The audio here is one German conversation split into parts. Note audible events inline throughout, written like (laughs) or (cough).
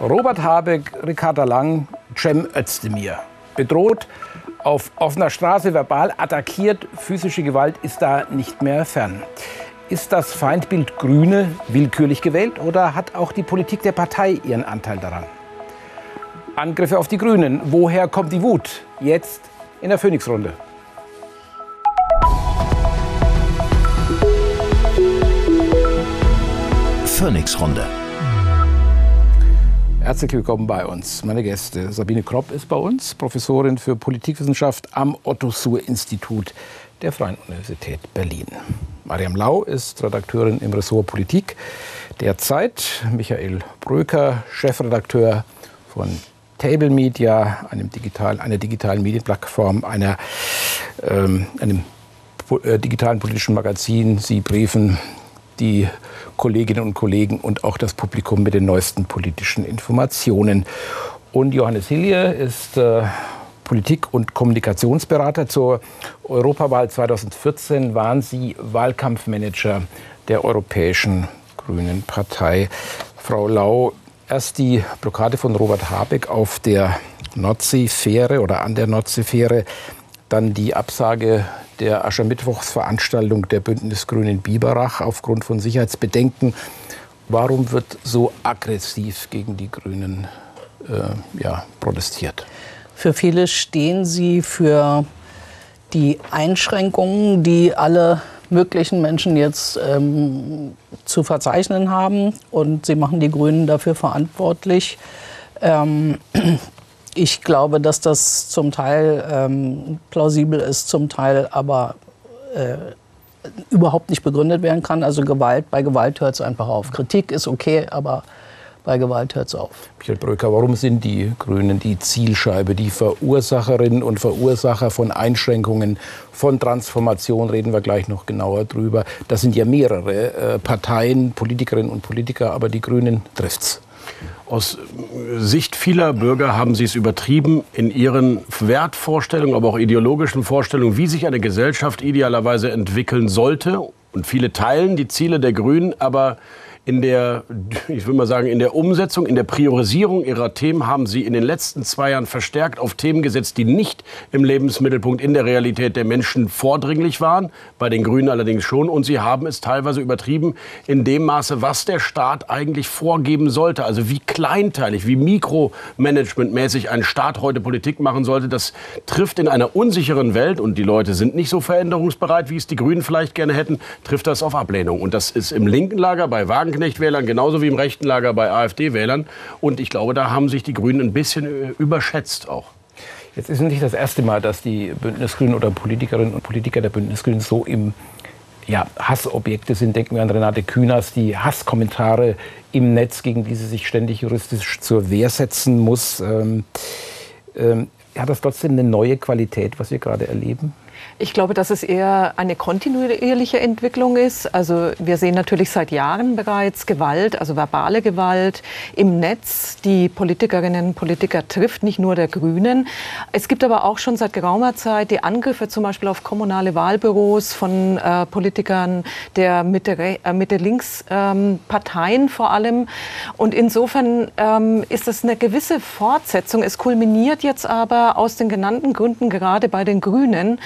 Robert Habeck, Ricarda Lang, Cem Özdemir. Bedroht, auf offener Straße verbal attackiert, physische Gewalt ist da nicht mehr fern. Ist das Feindbild Grüne willkürlich gewählt oder hat auch die Politik der Partei ihren Anteil daran? Angriffe auf die Grünen. Woher kommt die Wut? Jetzt in der Phoenix-Runde. Phoenix-Runde. Herzlich willkommen bei uns. Meine Gäste. Sabine Kropp ist bei uns, Professorin für Politikwissenschaft am Otto-Suhr-Institut der Freien Universität Berlin. Mariam Lau ist Redakteurin im Ressort Politik der Zeit. Michael Bröker, Chefredakteur von Table Media, einem digital, einer digitalen Medienplattform, einer, ähm, einem äh, digitalen politischen Magazin. Sie briefen die Kolleginnen und Kollegen und auch das Publikum mit den neuesten politischen Informationen. Und Johannes Hilje ist äh, Politik- und Kommunikationsberater. Zur Europawahl 2014 waren Sie Wahlkampfmanager der Europäischen Grünen Partei. Frau Lau, erst die Blockade von Robert Habeck auf der Nordseefähre oder an der Nordseefähre, dann die Absage der Aschermittwochsveranstaltung der Bündnisgrünen Biberach aufgrund von Sicherheitsbedenken. Warum wird so aggressiv gegen die Grünen äh, ja, protestiert? Für viele stehen sie für die Einschränkungen, die alle möglichen Menschen jetzt ähm, zu verzeichnen haben. Und sie machen die Grünen dafür verantwortlich. Ähm, ich glaube, dass das zum Teil ähm, plausibel ist, zum Teil aber äh, überhaupt nicht begründet werden kann. Also Gewalt, bei Gewalt hört es einfach auf. Kritik ist okay, aber bei Gewalt hört es auf. Michael Bröcker, warum sind die Grünen die Zielscheibe, die Verursacherinnen und Verursacher von Einschränkungen, von Transformation, reden wir gleich noch genauer drüber. Das sind ja mehrere äh, Parteien, Politikerinnen und Politiker, aber die Grünen trifft's. Aus Sicht vieler Bürger haben sie es übertrieben in ihren Wertvorstellungen, aber auch ideologischen Vorstellungen, wie sich eine Gesellschaft idealerweise entwickeln sollte. Und viele teilen die Ziele der Grünen, aber in der, ich will mal sagen, in der Umsetzung, in der Priorisierung ihrer Themen haben sie in den letzten zwei Jahren verstärkt auf Themen gesetzt, die nicht im Lebensmittelpunkt in der Realität der Menschen vordringlich waren, bei den Grünen allerdings schon. Und sie haben es teilweise übertrieben in dem Maße, was der Staat eigentlich vorgeben sollte. Also wie kleinteilig, wie mikromanagementmäßig ein Staat heute Politik machen sollte, das trifft in einer unsicheren Welt, und die Leute sind nicht so veränderungsbereit, wie es die Grünen vielleicht gerne hätten, trifft das auf Ablehnung. Und das ist im linken Lager bei Wagen Wagenknecht-Wählern, genauso wie im rechten Lager bei AfD-Wählern. Und ich glaube, da haben sich die Grünen ein bisschen äh, überschätzt auch. Jetzt ist nicht das erste Mal, dass die Bündnisgrünen oder Politikerinnen und Politiker der Bündnisgrünen so im ja, Hassobjekte sind. Denken wir an Renate Künast, die Hasskommentare im Netz, gegen die sie sich ständig juristisch zur Wehr setzen muss. Ähm, ähm, hat das trotzdem eine neue Qualität, was wir gerade erleben? Ich glaube, dass es eher eine kontinuierliche Entwicklung ist. Also wir sehen natürlich seit Jahren bereits Gewalt, also verbale Gewalt im Netz, die Politikerinnen und Politiker trifft, nicht nur der Grünen. Es gibt aber auch schon seit geraumer Zeit die Angriffe zum Beispiel auf kommunale Wahlbüros von äh, Politikern der Mitte-Links-Parteien ähm, vor allem. Und insofern ähm, ist das eine gewisse Fortsetzung. Es kulminiert jetzt aber aus den genannten Gründen gerade bei den Grünen.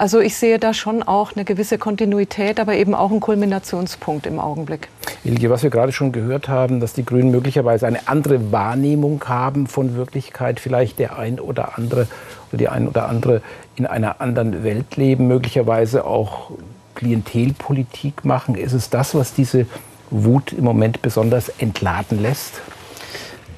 Also ich sehe da schon auch eine gewisse Kontinuität, aber eben auch einen Kulminationspunkt im Augenblick. Ilge, was wir gerade schon gehört haben, dass die Grünen möglicherweise eine andere Wahrnehmung haben von Wirklichkeit, vielleicht der ein oder andere oder die ein oder andere in einer anderen Welt leben, möglicherweise auch Klientelpolitik machen. Ist es das, was diese Wut im Moment besonders entladen lässt?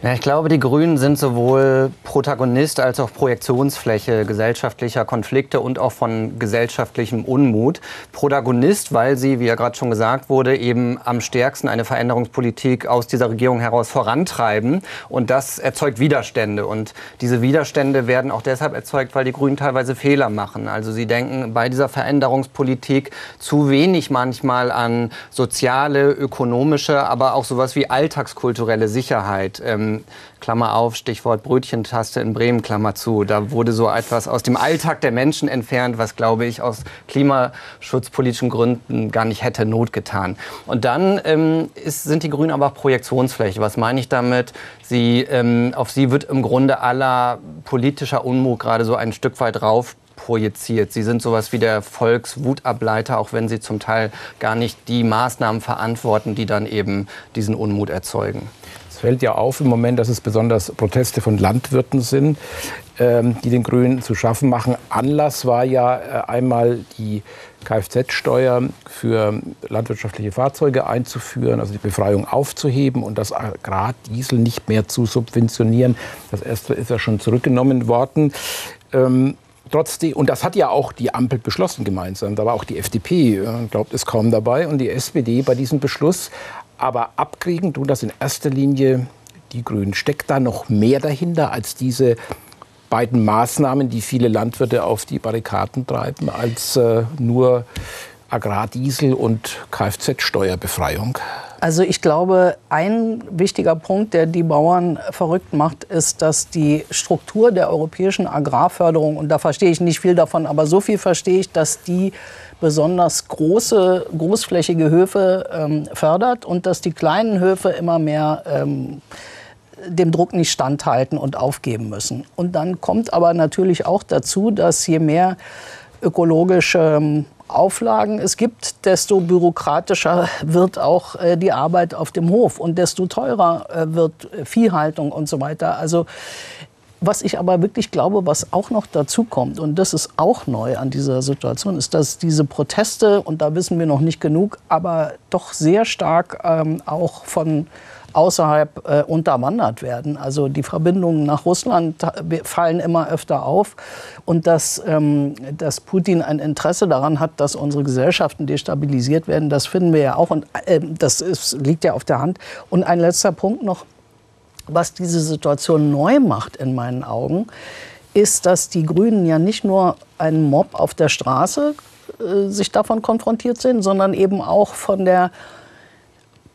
Ja, ich glaube, die Grünen sind sowohl Protagonist als auch Projektionsfläche gesellschaftlicher Konflikte und auch von gesellschaftlichem Unmut. Protagonist, weil sie, wie ja gerade schon gesagt wurde, eben am stärksten eine Veränderungspolitik aus dieser Regierung heraus vorantreiben. Und das erzeugt Widerstände. Und diese Widerstände werden auch deshalb erzeugt, weil die Grünen teilweise Fehler machen. Also sie denken bei dieser Veränderungspolitik zu wenig manchmal an soziale, ökonomische, aber auch sowas wie alltagskulturelle Sicherheit. Ähm, Klammer auf, Stichwort Brötchen Zahnpaste in Bremen, Klammer zu. Da wurde so etwas aus dem Alltag der Menschen entfernt, was, glaube ich, aus klimaschutzpolitischen Gründen gar nicht hätte Not getan. Und dann ähm, ist, sind die Grünen aber auch Projektionsfläche. Was meine ich damit? Sie, ähm, auf sie wird im Grunde aller politischer Unmut gerade so ein Stück weit rauf projiziert. Sie sind sowas wie der Volkswutableiter, auch wenn Sie zum Teil gar nicht die Maßnahmen verantworten, die dann eben diesen Unmut erzeugen. Fällt ja auf im Moment, dass es besonders Proteste von Landwirten sind, ähm, die den Grünen zu schaffen machen. Anlass war ja äh, einmal die Kfz-Steuer für landwirtschaftliche Fahrzeuge einzuführen, also die Befreiung aufzuheben und das Agrardiesel nicht mehr zu subventionieren. Das erste ist ja schon zurückgenommen worden. Ähm, trotzdem, und das hat ja auch die Ampel beschlossen gemeinsam, da war auch die FDP, äh, glaubt es kaum dabei, und die SPD bei diesem Beschluss. Aber abkriegen tun das in erster Linie die Grünen. Steckt da noch mehr dahinter als diese beiden Maßnahmen, die viele Landwirte auf die Barrikaden treiben, als äh, nur Agrardiesel und Kfz-Steuerbefreiung? Also ich glaube, ein wichtiger Punkt, der die Bauern verrückt macht, ist, dass die Struktur der europäischen Agrarförderung, und da verstehe ich nicht viel davon, aber so viel verstehe ich, dass die besonders große, großflächige Höfe ähm, fördert und dass die kleinen Höfe immer mehr ähm, dem Druck nicht standhalten und aufgeben müssen. Und dann kommt aber natürlich auch dazu, dass je mehr ökologische ähm, Auflagen es gibt, desto bürokratischer wird auch äh, die Arbeit auf dem Hof und desto teurer äh, wird Viehhaltung und so weiter. Also was ich aber wirklich glaube, was auch noch dazu kommt, und das ist auch neu an dieser Situation, ist, dass diese Proteste, und da wissen wir noch nicht genug, aber doch sehr stark ähm, auch von außerhalb äh, unterwandert werden. Also die Verbindungen nach Russland fallen immer öfter auf. Und dass, ähm, dass Putin ein Interesse daran hat, dass unsere Gesellschaften destabilisiert werden, das finden wir ja auch. Und äh, das ist, liegt ja auf der Hand. Und ein letzter Punkt noch, was diese Situation neu macht in meinen Augen, ist, dass die Grünen ja nicht nur einen Mob auf der Straße äh, sich davon konfrontiert sind, sondern eben auch von der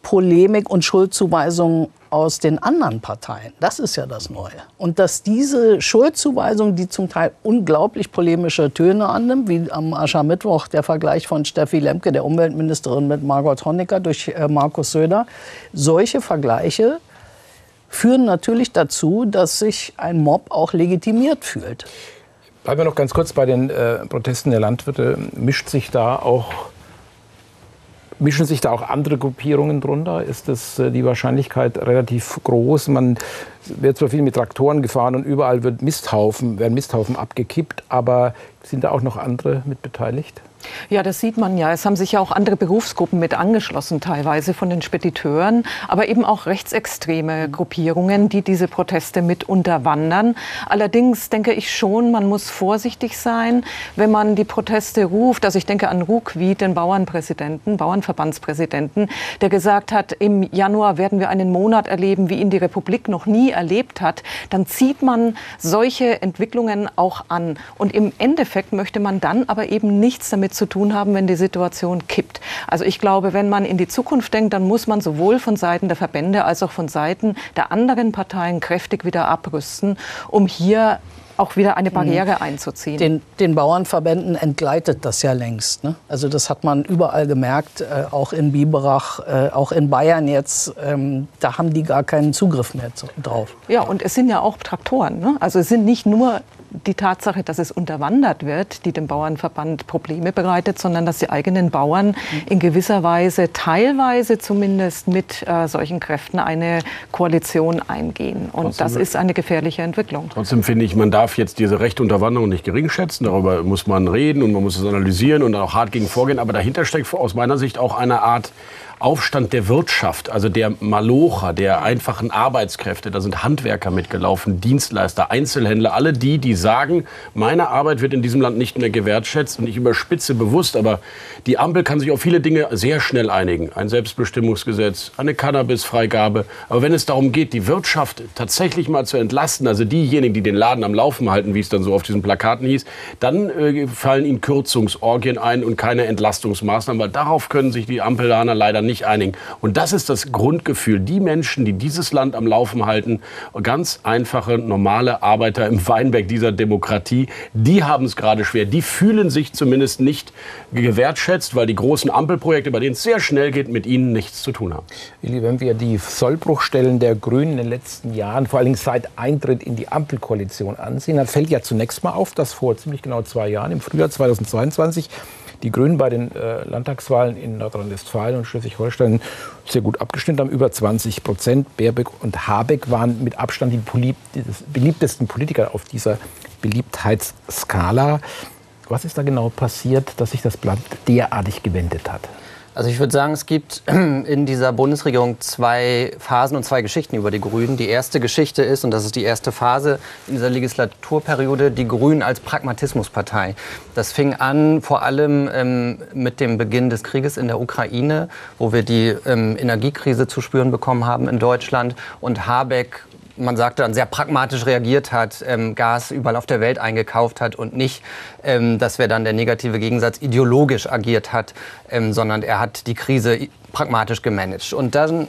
Polemik und Schuldzuweisungen aus den anderen Parteien. Das ist ja das Neue. Und dass diese Schuldzuweisung, die zum Teil unglaublich polemische Töne annimmt, wie am Aschermittwoch der Vergleich von Steffi Lemke, der Umweltministerin, mit Margot Honecker durch äh, Markus Söder, solche Vergleiche führen natürlich dazu, dass sich ein Mob auch legitimiert fühlt. Bleiben wir noch ganz kurz bei den äh, Protesten der Landwirte. Mischt sich da auch Mischen sich da auch andere Gruppierungen drunter? Ist das äh, die Wahrscheinlichkeit relativ groß? Man wird zwar viel mit Traktoren gefahren und überall wird Misthaufen, werden Misthaufen abgekippt, aber sind da auch noch andere mit beteiligt? Ja, das sieht man ja. Es haben sich ja auch andere Berufsgruppen mit angeschlossen, teilweise von den Spediteuren, aber eben auch rechtsextreme Gruppierungen, die diese Proteste mit unterwandern. Allerdings denke ich schon, man muss vorsichtig sein, wenn man die Proteste ruft. Also ich denke an Ruckwied, den Bauernpräsidenten, Bauernverbandspräsidenten, der gesagt hat, im Januar werden wir einen Monat erleben, wie ihn die Republik noch nie erlebt hat. Dann zieht man solche Entwicklungen auch an. Und im Endeffekt möchte man dann aber eben nichts damit zu tun haben, wenn die Situation kippt. Also ich glaube, wenn man in die Zukunft denkt, dann muss man sowohl von Seiten der Verbände als auch von Seiten der anderen Parteien kräftig wieder abrüsten, um hier auch wieder eine Barriere mhm. einzuziehen. Den, den, Bauernverbänden entgleitet das ja längst. Ne? Also das hat man überall gemerkt, äh, auch in Biberach, äh, auch in Bayern jetzt. Ähm, da haben die gar keinen Zugriff mehr zu, drauf. Ja, und es sind ja auch Traktoren. Ne? Also es sind nicht nur die Tatsache, dass es unterwandert wird, die dem Bauernverband Probleme bereitet, sondern dass die eigenen Bauern in gewisser Weise, teilweise zumindest mit äh, solchen Kräften eine Koalition eingehen. Und trotzdem, das ist eine gefährliche Entwicklung. Trotzdem finde ich, man darf jetzt diese rechte Unterwanderung nicht gering schätzen. Darüber muss man reden und man muss es analysieren und auch hart gegen vorgehen. Aber dahinter steckt aus meiner Sicht auch eine Art Aufstand der Wirtschaft, also der Malocher, der einfachen Arbeitskräfte, da sind Handwerker mitgelaufen, Dienstleister, Einzelhändler, alle die, die sagen, meine Arbeit wird in diesem Land nicht mehr gewertschätzt und ich überspitze bewusst, aber die Ampel kann sich auf viele Dinge sehr schnell einigen. Ein Selbstbestimmungsgesetz, eine Cannabisfreigabe. Aber wenn es darum geht, die Wirtschaft tatsächlich mal zu entlasten, also diejenigen, die den Laden am Laufen halten, wie es dann so auf diesen Plakaten hieß, dann äh, fallen ihnen Kürzungsorgien ein und keine Entlastungsmaßnahmen, weil darauf können sich die Ampellaner leider nicht einigen. Und das ist das Grundgefühl. Die Menschen, die dieses Land am Laufen halten, ganz einfache, normale Arbeiter im Weinberg dieser Demokratie, die haben es gerade schwer. Die fühlen sich zumindest nicht gewertschätzt, weil die großen Ampelprojekte, bei denen es sehr schnell geht, mit ihnen nichts zu tun haben. Willi, wenn wir die Sollbruchstellen der Grünen in den letzten Jahren, vor allem seit Eintritt in die Ampelkoalition ansehen, dann fällt ja zunächst mal auf, dass vor ziemlich genau zwei Jahren, im Frühjahr 2022, die Grünen bei den äh, Landtagswahlen in Nordrhein-Westfalen und Schleswig-Holstein sehr gut abgestimmt haben, über 20 Prozent. Baerbeck und Habeck waren mit Abstand die beliebtesten Politiker auf dieser Beliebtheitsskala. Was ist da genau passiert, dass sich das Blatt derartig gewendet hat? Also ich würde sagen, es gibt (clears throat) in dieser Bundesregierung zwei Phasen und zwei Geschichten über die Grünen. Die erste Geschichte ist, und das ist die erste Phase in dieser Legislaturperiode, die Grünen als Pragmatismuspartei. Das fing an vor allem ähm, mit dem Beginn des Krieges in der Ukraine, wo wir die ähm, Energiekrise zu spüren bekommen haben in Deutschland. Und Habeck man sagte dann, sehr pragmatisch reagiert hat, ähm, Gas überall auf der Welt eingekauft hat und nicht, ähm, das wäre dann der negative Gegensatz, ideologisch agiert hat, ähm, sondern er hat die Krise pragmatisch gemanagt. Und dann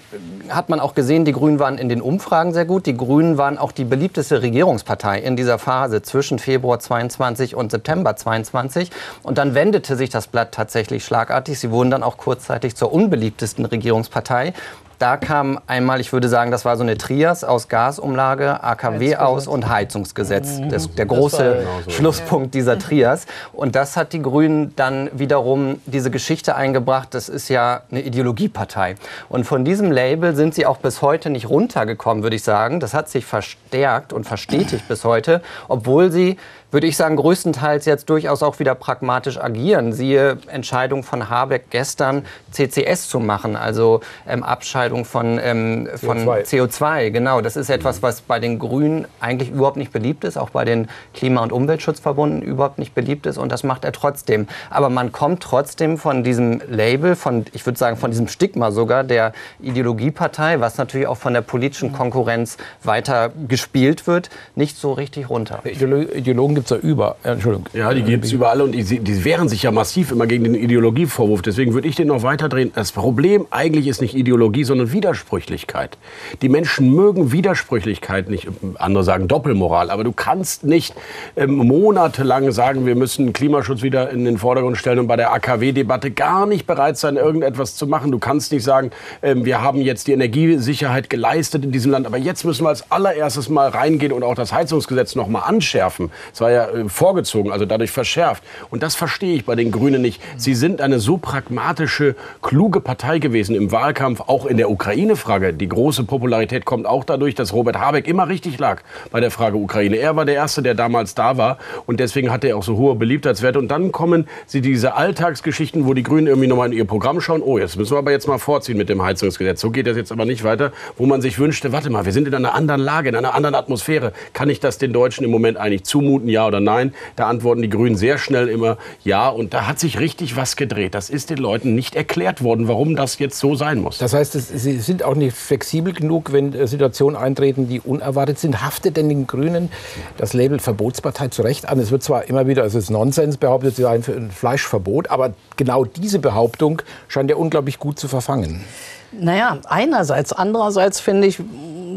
hat man auch gesehen, die Grünen waren in den Umfragen sehr gut. Die Grünen waren auch die beliebteste Regierungspartei in dieser Phase zwischen Februar 22 und September 22. Und dann wendete sich das Blatt tatsächlich schlagartig. Sie wurden dann auch kurzzeitig zur unbeliebtesten Regierungspartei. Da kam einmal, ich würde sagen, das war so eine Trias aus Gasumlage, AKW aus und Heizungsgesetz. Mhm. Das, der große das Schlusspunkt dieser Trias. Und das hat die Grünen dann wiederum diese Geschichte eingebracht. Das ist ja eine Ideologiepartei. Und von diesem Label sind sie auch bis heute nicht runtergekommen, würde ich sagen. Das hat sich verstärkt und verstetigt bis heute, obwohl sie würde ich sagen, größtenteils jetzt durchaus auch wieder pragmatisch agieren. Siehe Entscheidung von Habeck gestern, CCS zu machen, also ähm, Abscheidung von, ähm, von CO2. CO2. Genau, das ist etwas, was bei den Grünen eigentlich überhaupt nicht beliebt ist, auch bei den Klima- und Umweltschutzverbunden überhaupt nicht beliebt ist und das macht er trotzdem. Aber man kommt trotzdem von diesem Label, von, ich würde sagen, von diesem Stigma sogar der Ideologiepartei, was natürlich auch von der politischen Konkurrenz weiter gespielt wird, nicht so richtig runter. Ideologen gibt es da über. Entschuldigung. Ja, die gibt es überall und die, die wehren sich ja massiv immer gegen den Ideologievorwurf. Deswegen würde ich den noch weiterdrehen. Das Problem eigentlich ist nicht Ideologie, sondern Widersprüchlichkeit. Die Menschen mögen Widersprüchlichkeit nicht. Andere sagen Doppelmoral. Aber du kannst nicht ähm, monatelang sagen, wir müssen Klimaschutz wieder in den Vordergrund stellen und bei der AKW-Debatte gar nicht bereit sein, irgendetwas zu machen. Du kannst nicht sagen, ähm, wir haben jetzt die Energiesicherheit geleistet in diesem Land, aber jetzt müssen wir als allererstes mal reingehen und auch das Heizungsgesetz noch mal anschärfen. Es war ja äh, vorgezogen, also dadurch verschärft. Und das verstehe ich bei den Grünen nicht. Sie sind eine so pragmatische, kluge Partei gewesen im Wahlkampf, auch in der Ukraine-Frage. Die große Popularität kommt auch dadurch, dass Robert Habeck immer richtig lag bei der Frage Ukraine. Er war der Erste, der damals da war und deswegen hatte er auch so hohe Beliebtheitswerte. Und dann kommen sie diese Alltagsgeschichten, wo die Grünen irgendwie nochmal in ihr Programm schauen. Oh, jetzt müssen wir aber jetzt mal vorziehen mit dem Heizungsgesetz. So geht das jetzt aber nicht weiter, wo man sich wünschte, warte mal, wir sind in einer anderen Lage, in einer anderen Atmosphäre. Kann ich das den Deutschen im Moment eigentlich zumuten? Ja oder nein? Da antworten die Grünen sehr schnell immer ja. Und da hat sich richtig was gedreht. Das ist den Leuten nicht erklärt worden, warum das jetzt so sein muss. Das heißt, Sie sind auch nicht flexibel genug, wenn äh, Situationen eintreten, die unerwartet sind. Haftet denn den Grünen das Label Verbotspartei zu Recht an? Es wird zwar immer wieder, es ist Nonsens behauptet, sie seien für ein Fleischverbot, aber genau diese Behauptung scheint ja unglaublich gut zu verfangen. Naja, einerseits. Andererseits finde ich,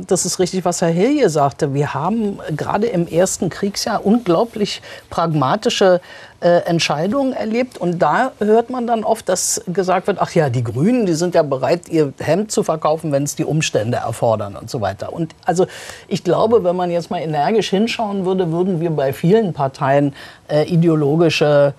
das ist richtig, was Herr Hilje sagte. Wir haben gerade im ersten Kriegsjahr unglaublich pragmatische äh, Entscheidungen erlebt. Und da hört man dann oft, dass gesagt wird, ach ja, die Grünen, die sind ja bereit, ihr Hemd zu verkaufen, wenn es die Umstände erfordern und so weiter. Und also ich glaube, wenn man jetzt mal energisch hinschauen würde, würden wir bei vielen Parteien äh, ideologische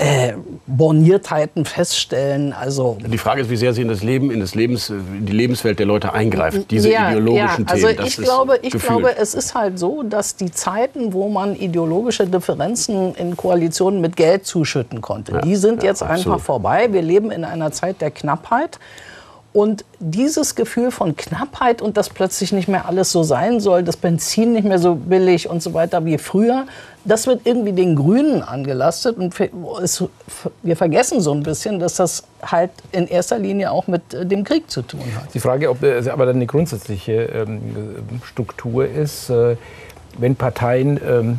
äh, Borniertheiten feststellen. Also die Frage ist, wie sehr sie in das Leben, in das Lebens, in die Lebenswelt der Leute eingreift. Diese ja, ideologischen ja. Also Themen. ich glaube, ich glaube, es ist halt so, dass die Zeiten, wo man ideologische Differenzen in Koalitionen mit Geld zuschütten konnte, ja, die sind jetzt absolut. einfach vorbei. Wir leben in einer Zeit der Knappheit. Und dieses Gefühl von Knappheit und dass plötzlich nicht mehr alles so sein soll, das Benzin nicht mehr so billig und so weiter wie früher, das wird irgendwie den Grünen angelastet. Und wir vergessen so ein bisschen, dass das halt in erster Linie auch mit äh, dem Krieg zu tun hat. Die Frage, ob es aber dann eine grundsätzliche ähm, Struktur ist, äh, wenn Parteien ähm,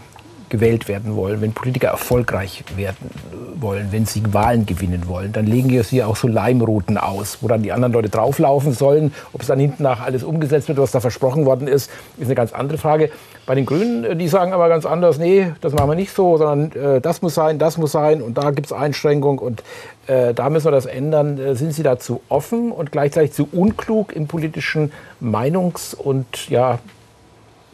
gewählt werden wollen, wenn Politiker erfolgreich werden wollen, wenn sie Wahlen gewinnen wollen, dann legen sie auch so Leimrouten aus, wo dann die anderen Leute drauflaufen sollen. Ob es dann hinten nach alles umgesetzt wird, was da versprochen worden ist, ist eine ganz andere Frage. Bei den Grünen, äh, die sagen aber ganz anders, nee, das machen wir nicht so, sondern äh, das muss sein, das muss sein und da gibt es Einschränkungen und äh, da müssen wir das ändern. Äh, sind Sie dazu offen und gleichzeitig zu unklug im politischen Meinungs- und ja,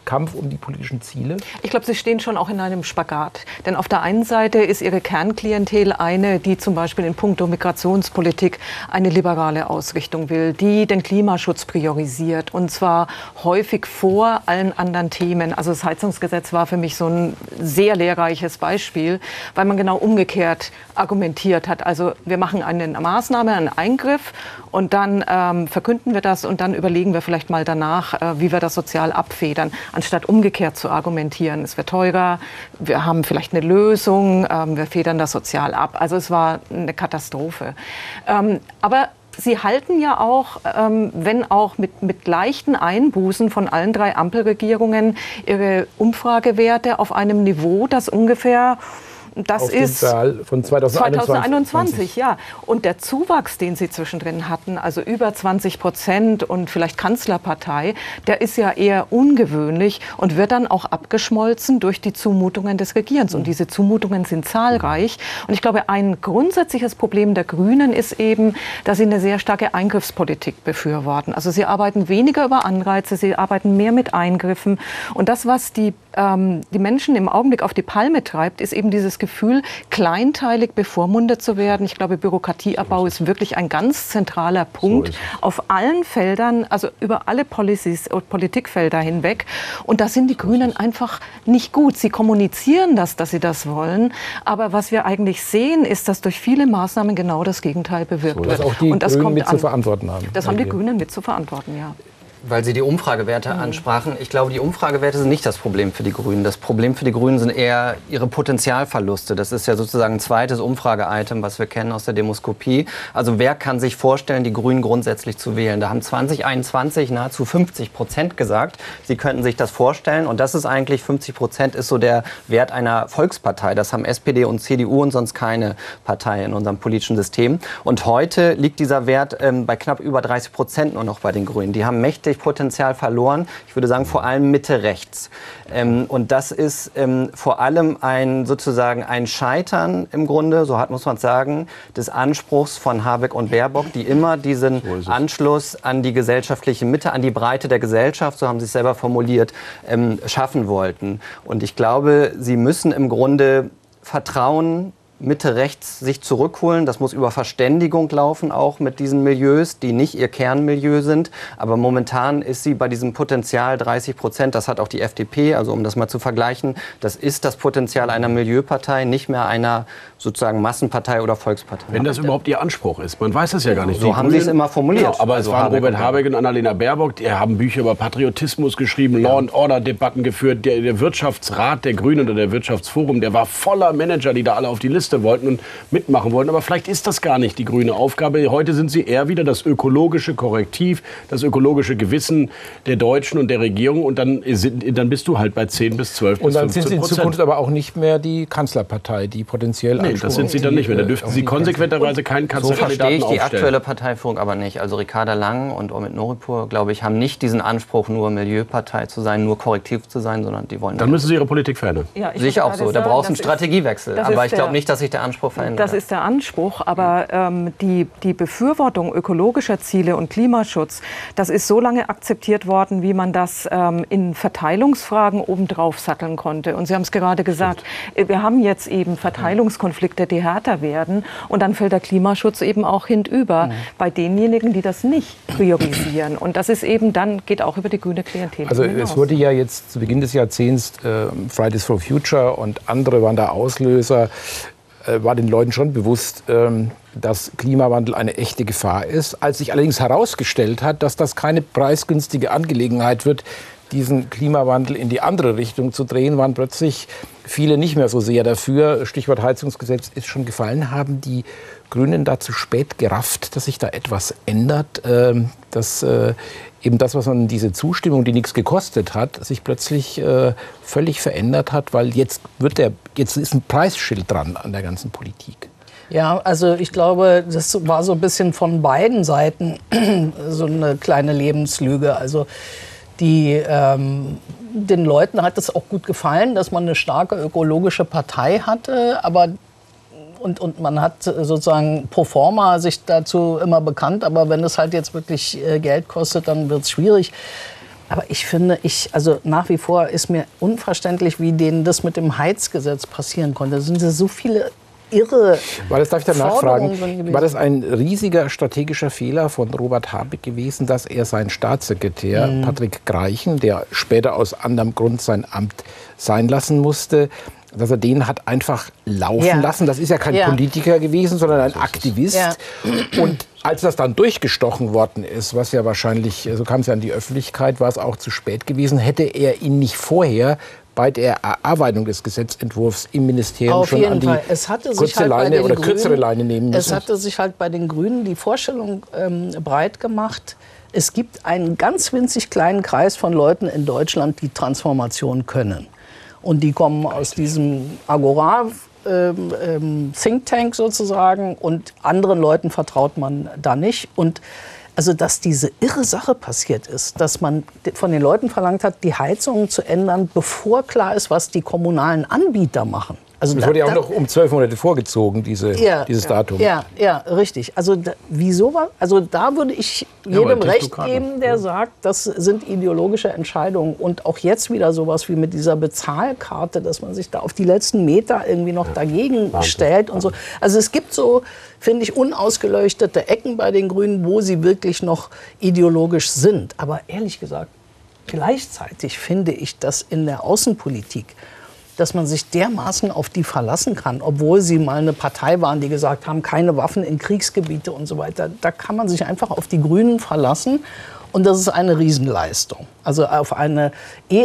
Kampf um die politischen Ziele? Ich glaube, Sie stehen schon auch in einem Spagat. Denn auf der einen Seite ist Ihre Kernklientel eine, die zum Beispiel in puncto Migrationspolitik eine liberale Ausrichtung will, die den Klimaschutz priorisiert und zwar häufig vor allen anderen Themen. Also das Heizungsgesetz war für mich so ein sehr lehrreiches Beispiel, weil man genau umgekehrt argumentiert hat. Also wir machen eine Maßnahme, einen Eingriff und dann ähm, verkünden wir das und dann überlegen wir vielleicht mal danach, äh, wie wir das sozial abfedern anstatt umgekehrt zu argumentieren. Es wird teurer, wir haben vielleicht eine Lösung, ähm, wir federn das sozial ab. Also es war eine Katastrophe. Ähm, aber Sie halten ja auch, ähm, wenn auch mit, mit leichten Einbußen von allen drei Ampelregierungen, Ihre Umfragewerte auf einem Niveau, das ungefähr das auf ist Zahl von 2021. 2021, ja. Und der Zuwachs, den Sie zwischendrin hatten, also über 20 Prozent und vielleicht Kanzlerpartei, der ist ja eher ungewöhnlich und wird dann auch abgeschmolzen durch die Zumutungen des Regierens. Und diese Zumutungen sind zahlreich. Und ich glaube, ein grundsätzliches Problem der Grünen ist eben, dass sie eine sehr starke Eingriffspolitik befürworten. Also sie arbeiten weniger über Anreize, sie arbeiten mehr mit Eingriffen. Und das, was die, ähm, die Menschen im Augenblick auf die Palme treibt, ist eben dieses Gefühl, kleinteilig bevormundet zu werden. Ich glaube, Bürokratieabbau ist wirklich ein ganz zentraler Punkt so auf allen Feldern, also über alle Policies, Politikfelder hinweg. Und da sind die Grünen einfach nicht gut. Sie kommunizieren das, dass sie das wollen. Aber was wir eigentlich sehen, ist, dass durch viele Maßnahmen genau das Gegenteil bewirkt so, wird. Und das Grünen kommt mit an. zu verantworten haben. Das haben die Grünen mit zu verantworten, ja weil Sie die Umfragewerte mhm. ansprachen. Ich glaube, die Umfragewerte sind nicht das Problem für die Grünen. Das Problem für die Grünen sind eher ihre Potenzialverluste. Das ist ja sozusagen ein zweites Umfrage-Item, was wir kennen aus der Demoskopie. Also wer kann sich vorstellen, die Grünen grundsätzlich zu wählen? Da haben 2021 nahezu 50 Prozent gesagt, sie könnten sich das vorstellen. Und das ist eigentlich 50 Prozent ist so der Wert einer Volkspartei. Das haben SPD und CDU und sonst keine Partei in unserem politischen System. Und heute liegt dieser Wert ähm, bei knapp über 30 Prozent nur noch bei den Grünen. Die haben mächtig Potenzial verloren. Ich würde sagen, vor allem Mitte rechts. Ähm, und das ist ähm, vor allem ein sozusagen ein Scheitern im Grunde, so hat muss man sagen, des Anspruchs von Habeck und Baerbock, die immer diesen so Anschluss an die gesellschaftliche Mitte, an die Breite der Gesellschaft, so haben sie es selber formuliert, ähm, schaffen wollten. Und ich glaube, sie müssen im Grunde Vertrauen Mitte rechts sich zurückholen. Das muss über Verständigung laufen, auch mit diesen Milieus, die nicht ihr Kernmilieu sind. Aber momentan ist sie bei diesem Potenzial 30 Prozent. Das hat auch die FDP. Also um das mal zu vergleichen, das ist das Potenzial einer Milieupartei, nicht mehr einer sozusagen Massenpartei oder Volkspartei. Wenn das überhaupt Ihr Anspruch ist. Man weiß es ja gar nicht. So die haben Sie es immer formuliert. Genau, aber also es waren Robert Habeck und Annalena Baerbock, die haben Bücher über Patriotismus geschrieben, Law and Order Debatten geführt. Der, der Wirtschaftsrat der Grünen oder der Wirtschaftsforum, der war voller Manager, die da alle auf die Liste wollten und mitmachen wollten. Aber vielleicht ist das gar nicht die grüne Aufgabe. Heute sind sie eher wieder das ökologische Korrektiv, das ökologische Gewissen der Deutschen und der Regierung. Und dann, sind, dann bist du halt bei 10 bis 12 Und dann sind sie in Zukunft aber auch nicht mehr die Kanzlerpartei, die potenziell Nee, das sind sie dann nicht mehr. Da dürften sie konsequenterweise keinen Kanzlerkandidaten so verstehe ich die aktuelle Parteiführung aber nicht. Also Ricarda Lang und Omid Noripur, glaube ich, haben nicht diesen Anspruch, nur Milieupartei zu sein, nur korrektiv zu sein, sondern die wollen... Dann müssen sie ihre Politik verändern. Ja, ich auch so. Da braucht es einen Strategiewechsel. Aber ich glaube nicht, dass sich der Anspruch verändert. Das ist der Anspruch. Aber ähm, die, die Befürwortung ökologischer Ziele und Klimaschutz, das ist so lange akzeptiert worden, wie man das ähm, in Verteilungsfragen obendrauf satteln konnte. Und Sie haben es gerade gesagt, wir haben jetzt eben Verteilungskonflikte, die härter werden. Und dann fällt der Klimaschutz eben auch hinüber mhm. bei denjenigen, die das nicht priorisieren. Und das ist eben dann, geht auch über die grüne Klientel. Also hinaus. es wurde ja jetzt zu Beginn des Jahrzehnts äh, Fridays for Future und andere waren da Auslöser, war den Leuten schon bewusst, ähm, dass Klimawandel eine echte Gefahr ist. Als sich allerdings herausgestellt hat, dass das keine preisgünstige Angelegenheit wird, diesen Klimawandel in die andere Richtung zu drehen, waren plötzlich viele nicht mehr so sehr dafür. Stichwort Heizungsgesetz ist schon gefallen. Haben die Grünen da zu spät gerafft, dass sich da etwas ändert, ähm, dass äh, eben das, was man diese Zustimmung, die nichts gekostet hat, sich plötzlich äh, völlig verändert hat, weil jetzt wird der, jetzt ist ein Preisschild dran an der ganzen Politik. Ja, also ich glaube, das war so ein bisschen von beiden Seiten (clears throat) so eine kleine Lebenslüge. Also die, ähm, den Leuten hat es auch gut gefallen, dass man eine starke ökologische Partei hatte, aber und, und man hat sozusagen pro forma sich dazu immer bekannt, aber wenn es halt jetzt wirklich äh, Geld kostet, dann wird es schwierig. Aber ich finde, ich, also nach wie vor ist mir unverständlich, wie denen das mit dem Heizgesetz passieren konnte. Da sind so viele irre. War das, darf ich da nachfragen? War das ein riesiger strategischer Fehler von Robert Habeck gewesen, dass er seinen Staatssekretär mhm. Patrick Greichen, der später aus anderem Grund sein Amt sein lassen musste, dass er den hat einfach laufen ja. lassen. Das ist ja kein ja. Politiker gewesen, sondern ein Aktivist. Ja. Und als das dann durchgestochen worden ist, was ja wahrscheinlich, so kam es ja an die Öffentlichkeit, war es auch zu spät gewesen, hätte er ihn nicht vorher bei der Erarbeitung des Gesetzentwurfs im Ministerium Auf schon an die kurze halt Leine oder Grünen, kürzere Leine nehmen müssen. Es hatte sich halt bei den Grünen die Vorstellung ähm, breit gemacht, es gibt einen ganz winzig kleinen Kreis von Leuten in Deutschland, die Transformation können. Und die kommen aus diesem Agora ähm, ähm, Think Tank sozusagen und anderen Leuten vertraut man da nicht. Und also, dass diese irre Sache passiert ist, dass man von den Leuten verlangt hat, die Heizungen zu ändern, bevor klar ist, was die kommunalen Anbieter machen. Also das da, wurde ja auch da, noch um zwölf Monate vorgezogen, diese, ja, dieses Datum. Ja, ja, richtig. Also da, wieso war, also da würde ich jedem ja, recht geben, der sagt, das sind ideologische Entscheidungen. Und auch jetzt wieder sowas wie mit dieser Bezahlkarte, dass man sich da auf die letzten Meter irgendwie noch dagegen Wahnsinn. stellt und so. Also es gibt so, finde ich, unausgeleuchtete Ecken bei den Grünen, wo sie wirklich noch ideologisch sind. Aber ehrlich gesagt, gleichzeitig finde ich, dass in der Außenpolitik dass man sich dermaßen auf die verlassen kann, obwohl sie mal eine Partei waren, die gesagt haben, keine Waffen in Kriegsgebiete und so weiter. Da kann man sich einfach auf die Grünen verlassen. Und das ist eine Riesenleistung. Also auf eine,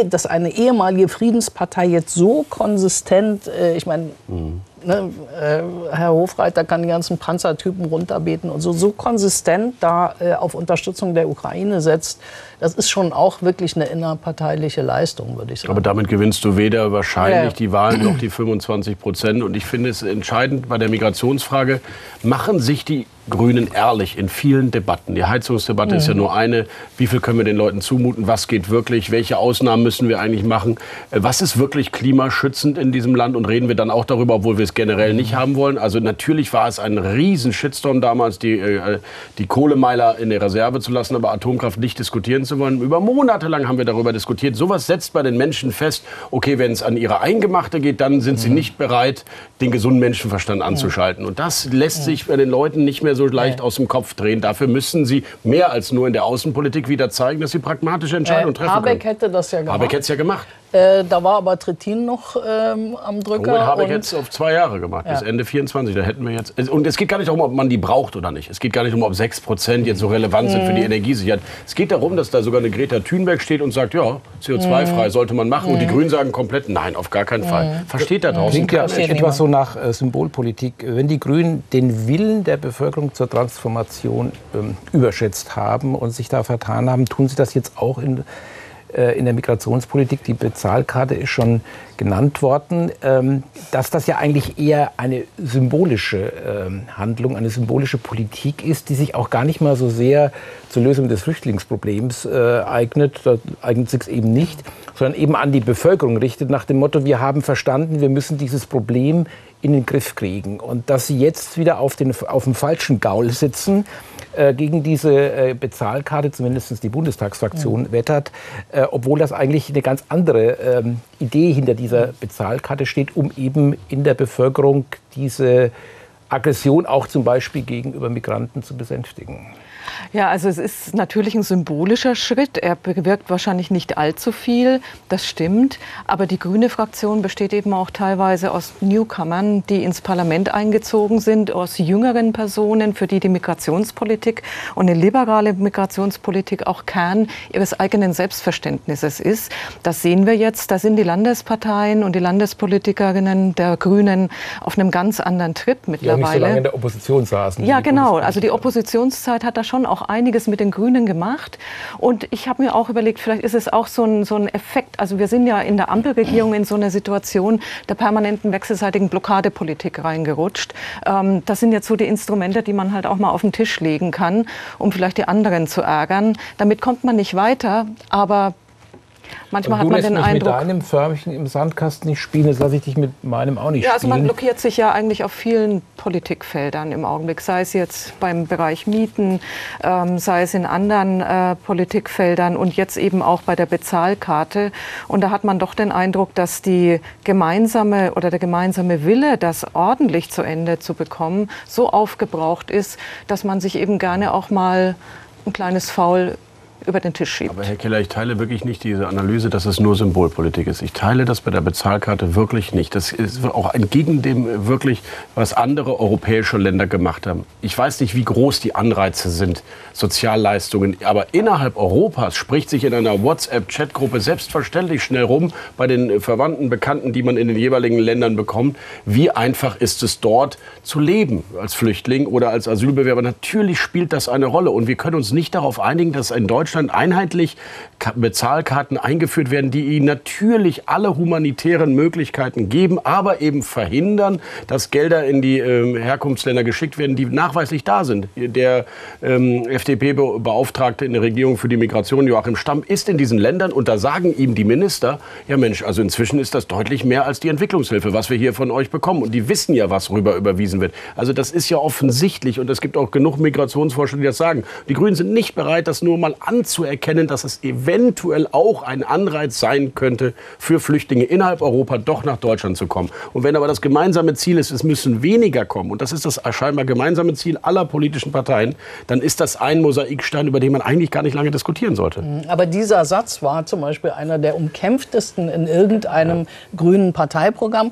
dass eine ehemalige Friedenspartei jetzt so konsistent, äh, ich meine, mhm ne, äh, Herr Hofreiter kann die ganzen Panzertypen runterbeten und so, so konsistent da äh, auf Unterstützung der Ukraine setzt, das ist schon auch wirklich eine innerparteiliche Leistung, würde ich sagen. Aber damit gewinnst du weder wahrscheinlich ja. die Wahlen noch die 25 Prozent. Und ich finde es entscheidend bei der Migrationsfrage, machen sich die Grünen ehrlich in vielen Debatten. Die Heizungsdebatte mhm. ist ja mhm. nur eine. Wie viel können wir den Leuten zumuten? Was geht wirklich? Welche Ausnahmen müssen wir eigentlich machen? Äh, was ist wirklich klimaschützend in diesem Land? Und reden wir dann auch darüber, obwohl wir es generell nicht haben wollen. Also natürlich war es ein riesen Shitstorm damals, die, äh, die Kohlemeiler in der Reserve zu lassen, aber Atomkraft nicht diskutieren zu wollen. Über Monate lang haben wir darüber diskutiert. Sowas setzt bei den Menschen fest, okay, wenn es an ihre Eingemachte geht, dann sind sie mhm. nicht bereit, den gesunden Menschenverstand anzuschalten. Und das lässt sich bei den Leuten nicht mehr so leicht aus dem Kopf drehen. Dafür müssen sie mehr als nur in der Außenpolitik wieder zeigen, dass sie pragmatische Entscheidungen äh, treffen Habeck können. hätte das ja gemacht. Habeck hätte es ja gemacht. Äh, da war aber Trittin noch ähm, am Drücker. Robert habe ich jetzt auf zwei Jahre gemacht, ja. bis Ende 24. Da hätten wir jetzt. Und es geht gar nicht darum, ob man die braucht oder nicht. Es geht gar nicht darum, ob 6 Prozent jetzt so relevant sind für die mhm. Energiesicherheit. Es geht darum, dass da sogar eine Greta Thunberg steht und sagt, ja, CO2-frei mhm. sollte man machen. Und die mhm. Grünen sagen komplett, nein, auf gar keinen Fall. Versteht da draußen Klingt ja etwas so nach äh, Symbolpolitik. Wenn die Grünen den Willen der Bevölkerung zur Transformation ähm, überschätzt haben und sich da vertan haben, tun sie das jetzt auch in in der Migrationspolitik, die Bezahlkarte ist schon genannt worden, ähm, dass das ja eigentlich eher eine symbolische ähm, Handlung, eine symbolische Politik ist, die sich auch gar nicht mal so sehr zur Lösung des Flüchtlingsproblems äh, eignet, da eignet sich eben nicht, sondern eben an die Bevölkerung richtet nach dem Motto, wir haben verstanden, wir müssen dieses Problem in den Griff kriegen. Und dass sie jetzt wieder auf, den, auf dem falschen Gaul sitzen, äh, gegen diese äh, Bezahlkarte, zumindest die Bundestagsfraktion, ja. wettert, äh, obwohl das eigentlich eine ganz andere ähm, Idee hinter dieser Bezahlkarte steht, um eben in der Bevölkerung diese Aggression auch zum Beispiel gegenüber Migranten zu besänftigen. Ja, also es ist natürlich ein symbolischer Schritt. Er bewirkt wahrscheinlich nicht allzu viel, das stimmt. Aber die grüne Fraktion besteht eben auch teilweise aus Newcomern, die ins Parlament eingezogen sind, aus jüngeren Personen, für die die Migrationspolitik und eine liberale Migrationspolitik auch Kern ihres eigenen Selbstverständnisses ist. Das sehen wir jetzt. Da sind die Landesparteien und die Landespolitikerinnen der Grünen auf einem ganz anderen Trip mittlerweile. Die nicht so lange in der Opposition saßen. Ja, genau. Also die Oppositionszeit hat da schon auch einiges mit den Grünen gemacht. Und ich habe mir auch überlegt, vielleicht ist es auch so ein, so ein Effekt. Also wir sind ja in der Ampelregierung in so einer Situation der permanenten wechselseitigen Blockadepolitik reingerutscht. Ähm, das sind jetzt so die Instrumente, die man halt auch mal auf den Tisch legen kann, um vielleicht die anderen zu ärgern. Damit kommt man nicht weiter, aber Manchmal hat man den Eindruck. mit deinem Förmchen im Sandkasten nicht spielen, das lasse ich dich mit meinem auch nicht ja, also man blockiert sich ja eigentlich auf vielen Politikfeldern im Augenblick, sei es jetzt beim Bereich Mieten, ähm, sei es in anderen äh, Politikfeldern und jetzt eben auch bei der Bezahlkarte. Und da hat man doch den Eindruck, dass die gemeinsame oder der gemeinsame Wille, das ordentlich zu Ende zu bekommen, so aufgebraucht ist, dass man sich eben gerne auch mal ein kleines Faul über den Tisch schiebt. Aber Herr Keller, ich teile wirklich nicht diese Analyse, dass es nur Symbolpolitik ist. Ich teile das bei der Bezahlkarte wirklich nicht. Das ist auch entgegen dem wirklich, was andere europäische Länder gemacht haben. Ich weiß nicht, wie groß die Anreize sind, Sozialleistungen, aber innerhalb Europas spricht sich in einer WhatsApp-Chatgruppe selbstverständlich schnell rum bei den Verwandten, Bekannten, die man in den jeweiligen Ländern bekommt. Wie einfach ist es dort zu leben als Flüchtling oder als Asylbewerber? Natürlich spielt das eine Rolle und wir können uns nicht darauf einigen, dass in Deutschland Deutschland einheitlich Bezahlkarten eingeführt werden, die ihnen natürlich alle humanitären Möglichkeiten geben, aber eben verhindern, dass Gelder in die äh, Herkunftsländer geschickt werden, die nachweislich da sind. Der ähm, FDP-Beauftragte in der Regierung für die Migration, Joachim Stamm, ist in diesen Ländern und da sagen ihm die Minister, ja Mensch, also inzwischen ist das deutlich mehr als die Entwicklungshilfe, was wir hier von euch bekommen. Und die wissen ja, was rüber überwiesen wird. Also das ist ja offensichtlich und es gibt auch genug Migrationsforscher, die das sagen. Die Grünen sind nicht bereit, das nur mal an anzuerkennen, dass es eventuell auch ein Anreiz sein könnte, für Flüchtlinge innerhalb Europa doch nach Deutschland zu kommen. Und wenn aber das gemeinsame Ziel ist, es müssen weniger kommen, und das ist das scheinbar gemeinsame Ziel aller politischen Parteien, dann ist das ein Mosaikstein, über den man eigentlich gar nicht lange diskutieren sollte. Mhm. Aber dieser Satz war zum Beispiel einer der umkämpftesten in irgendeinem ja. grünen Parteiprogramm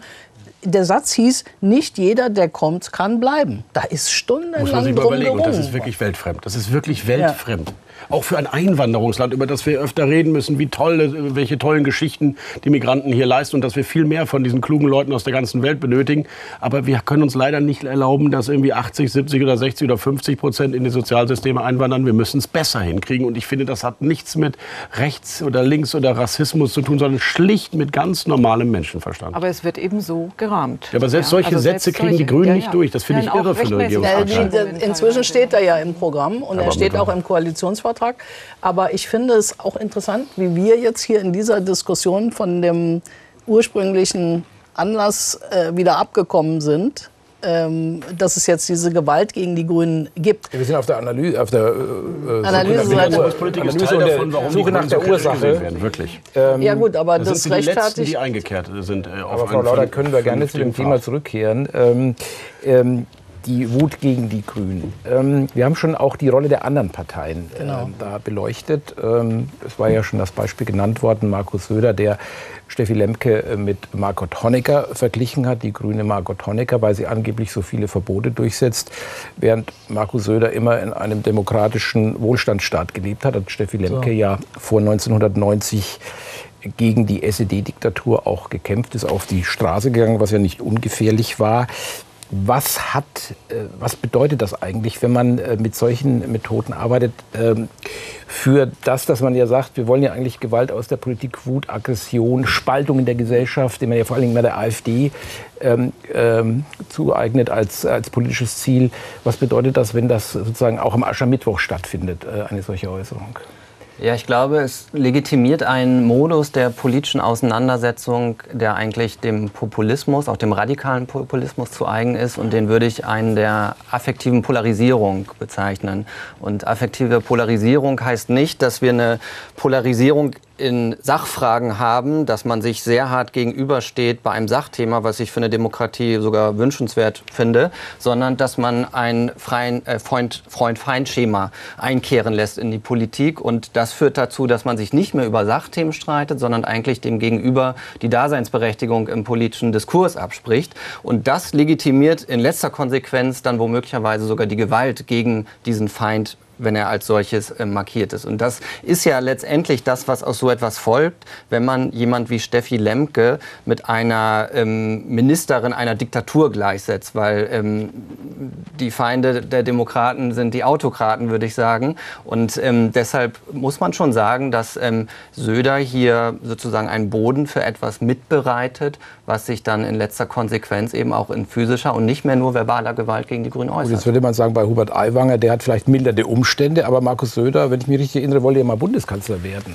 der Satz hieß, nicht jeder, der kommt, kann bleiben. Da ist stundenlang Muss man sich mal überlegen. Und das ist wirklich weltfremd. Das ist wirklich weltfremd. Ja auch für ein Einwanderungsland, über das wir öfter reden müssen, wie toll, welche tollen Geschichten die Migranten hier leisten und dass wir viel mehr von diesen klugen Leuten aus der ganzen Welt benötigen. Aber wir können uns leider nicht erlauben, dass irgendwie 80, 70 oder 60 oder 50 Prozent in die Sozialsysteme einwandern. Wir müssen es besser hinkriegen. Und ich finde, das hat nichts mit rechts oder links oder Rassismus zu tun, sondern schlicht mit ganz normalem Menschenverstand. Aber es wird eben so gerahmt. Ja, aber selbst solche also Sätze selbst kriegen solche, die Grünen ja, ja. nicht durch. Das finde ich irre für eine Regierung. Inzwischen steht er ja im Programm und aber er steht auch im Koalitionsvertrag. Vortrag. Aber ich finde es auch interessant, wie wir jetzt hier in dieser Diskussion von dem ursprünglichen Anlass äh, wieder abgekommen sind. Ähm, dass es jetzt diese Gewalt gegen die Grünen gibt. Wir sind auf der Analyse, auf der äh, Analyseseite. Analyse, Analyse und der davon, Suche nach der Ursache. Werden, wirklich. Ähm, ja gut, aber das, das sind die letzten, die eingekehrt sind. Äh, aber Frau Lauder, können wir gerne zu dem Thema zurückkehren. Ähm, ähm, die Wut gegen die Grünen. Ähm, wir haben schon auch die Rolle der anderen Parteien äh, genau. da beleuchtet. Ähm, es war ja schon das Beispiel genannt worden, Markus Söder, der Steffi Lemke äh, mit Margot Honecker verglichen hat, die grüne Margot Honecker, weil sie angeblich so viele Verbote durchsetzt, während Markus Söder immer in einem demokratischen Wohlstandsstaat gelebt hat, hat Steffi Lemke so. ja vor 1990 gegen die SED-Diktatur auch gekämpft, ist auf die Straße gegangen, was ja nicht ungefährlich war. Was hat, äh, was bedeutet das eigentlich, wenn man äh, mit solchen Methoden arbeitet, ähm, für das, dass man ja sagt, wir wollen ja eigentlich Gewalt aus der Politik, Wut, Aggression, Spaltung in der Gesellschaft, die man ja vor allen Dingen bei der AfD ähm, ähm, zueignet als, als politisches Ziel. Was bedeutet das, wenn das sozusagen auch am Aschermittwoch stattfindet, äh, eine solche Äußerung? Ja, ich glaube, es legitimiert einen Modus der politischen Auseinandersetzung, der eigentlich dem Populismus, auch dem radikalen Populismus zu eigen ist. Und den würde ich einen der affektiven Polarisierung bezeichnen. Und affektive Polarisierung heißt nicht, dass wir eine Polarisierung in Sachfragen haben, dass man sich sehr hart gegenübersteht bei einem Sachthema, was ich für eine Demokratie sogar wünschenswert finde, sondern dass man ein äh, Freund-Feind-Schema einkehren lässt in die Politik. Und das führt dazu, dass man sich nicht mehr über Sachthemen streitet, sondern eigentlich dem Gegenüber die Daseinsberechtigung im politischen Diskurs abspricht. Und das legitimiert in letzter Konsequenz dann womöglicherweise sogar die Gewalt gegen diesen Feind wenn er als solches äh, markiert ist. Und das ist ja letztendlich das, was aus so etwas folgt, wenn man jemand wie Steffi Lemke mit einer ähm, Ministerin einer Diktatur gleichsetzt, weil ähm, die Feinde der Demokraten sind die Autokraten, würde ich sagen. Und ähm, deshalb muss man schon sagen, dass ähm, Söder hier sozusagen einen Boden für etwas mitbereitet, was sich dann in letzter Konsequenz eben auch in physischer und nicht mehr nur verbaler Gewalt gegen die Grünen äußert. Und jetzt würde man sagen, bei Hubert Aiwanger, der hat vielleicht mildernde Umstände, aber Markus Söder, wenn ich mich richtig erinnere, wollte ja mal Bundeskanzler werden.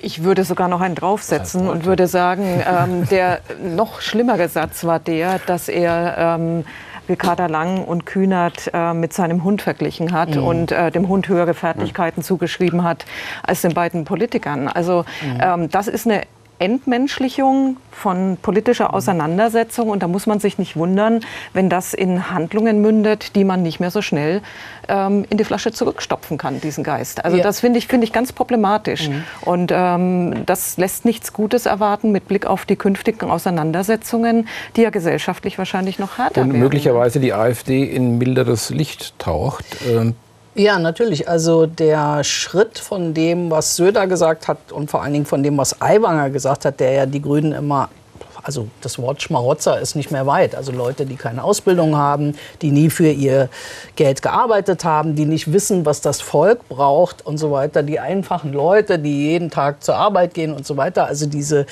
Ich würde sogar noch einen draufsetzen und würde sagen, ähm, der noch schlimmere Satz war der, dass er ähm, Ricarda Lang und Kühnert äh, mit seinem Hund verglichen hat mhm. und äh, dem Hund höhere Fertigkeiten mhm. zugeschrieben hat als den beiden Politikern. Also mhm. ähm, das ist eine Entmenschlichung von politischer Auseinandersetzung. Und da muss man sich nicht wundern, wenn das in Handlungen mündet, die man nicht mehr so schnell ähm, in die Flasche zurückstopfen kann, diesen Geist. Also ja. das finde ich, find ich ganz problematisch. Mhm. Und ähm, das lässt nichts Gutes erwarten mit Blick auf die künftigen Auseinandersetzungen, die ja gesellschaftlich wahrscheinlich noch härter Und werden. möglicherweise die AfD in milderes Licht taucht. Ähm ja, natürlich. Also der Schritt von dem, was Söder gesagt hat und vor allen Dingen von dem, was Aiwanger gesagt hat, der ja die Grünen immer also das Wort Schmarotzer ist nicht mehr weit. Also Leute, die keine Ausbildung haben, die nie für ihr Geld gearbeitet haben, die nicht wissen, was das Volk braucht und so weiter. Die einfachen Leute, die jeden Tag zur Arbeit gehen und so weiter. Also diese,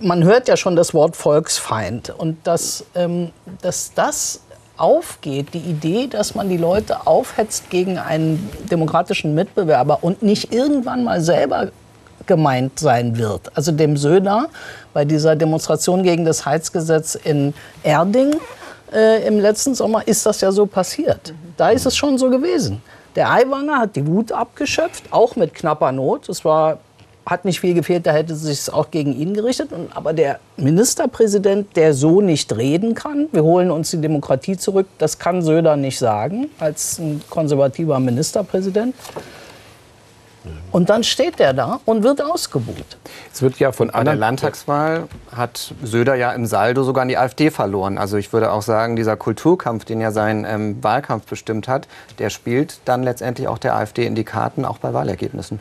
man hört ja schon das Wort Volksfeind. Und dass, ähm, dass das aufgeht, die Idee, dass man die Leute aufhetzt gegen einen demokratischen Mitbewerber und nicht irgendwann mal selber gemeint sein wird. Also dem Söder bei dieser Demonstration gegen das Heizgesetz in Erding äh, im letzten Sommer ist das ja so passiert. Da ist es schon so gewesen. Der Aiwanger hat die Wut abgeschöpft, auch mit knapper Not. Es war hat nicht viel gefehlt, da hätte sich es auch gegen ihn gerichtet. aber der Ministerpräsident, der so nicht reden kann, wir holen uns die Demokratie zurück, das kann Söder nicht sagen als ein konservativer Ministerpräsident. Und dann steht er da und wird ausgebucht. Es wird ja von Bei der Landtagswahl hat Söder ja im Saldo sogar an die AfD verloren. Also ich würde auch sagen, dieser Kulturkampf, den ja sein ähm, Wahlkampf bestimmt hat, der spielt dann letztendlich auch der AfD in die Karten, auch bei Wahlergebnissen.